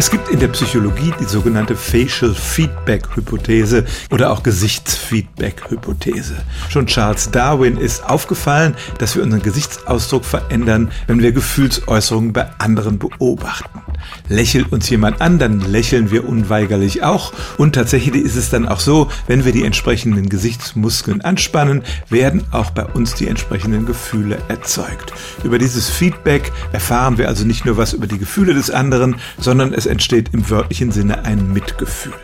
Es gibt in der Psychologie die sogenannte Facial Feedback Hypothese oder auch Gesichtsfeedback Hypothese. Schon Charles Darwin ist aufgefallen, dass wir unseren Gesichtsausdruck verändern, wenn wir Gefühlsäußerungen bei anderen beobachten. Lächelt uns jemand an, dann lächeln wir unweigerlich auch. Und tatsächlich ist es dann auch so, wenn wir die entsprechenden Gesichtsmuskeln anspannen, werden auch bei uns die entsprechenden Gefühle erzeugt. Über dieses Feedback erfahren wir also nicht nur was über die Gefühle des anderen, sondern es entsteht im wörtlichen Sinne ein Mitgefühl.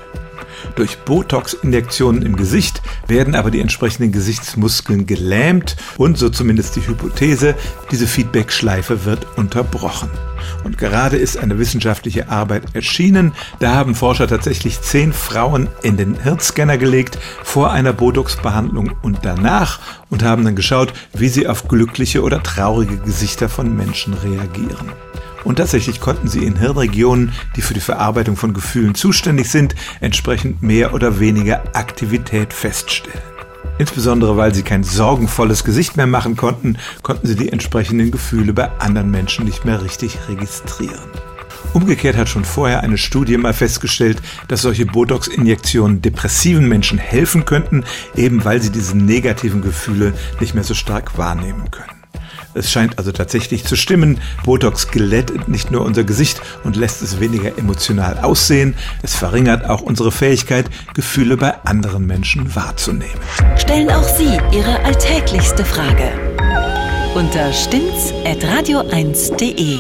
Durch Botox-Injektionen im Gesicht werden aber die entsprechenden Gesichtsmuskeln gelähmt und, so zumindest die Hypothese, diese Feedback-Schleife wird unterbrochen. Und gerade ist eine wissenschaftliche Arbeit erschienen. Da haben Forscher tatsächlich zehn Frauen in den Hirnscanner gelegt, vor einer Botox-Behandlung und danach und haben dann geschaut, wie sie auf glückliche oder traurige Gesichter von Menschen reagieren. Und tatsächlich konnten sie in Hirnregionen, die für die Verarbeitung von Gefühlen zuständig sind, entsprechend mehr oder weniger Aktivität feststellen. Insbesondere weil sie kein sorgenvolles Gesicht mehr machen konnten, konnten sie die entsprechenden Gefühle bei anderen Menschen nicht mehr richtig registrieren. Umgekehrt hat schon vorher eine Studie mal festgestellt, dass solche Botox-Injektionen depressiven Menschen helfen könnten, eben weil sie diese negativen Gefühle nicht mehr so stark wahrnehmen können. Es scheint also tatsächlich zu stimmen. Botox glättet nicht nur unser Gesicht und lässt es weniger emotional aussehen, es verringert auch unsere Fähigkeit, Gefühle bei anderen Menschen wahrzunehmen. Stellen auch Sie Ihre alltäglichste Frage unter stimmt's at radio1.de.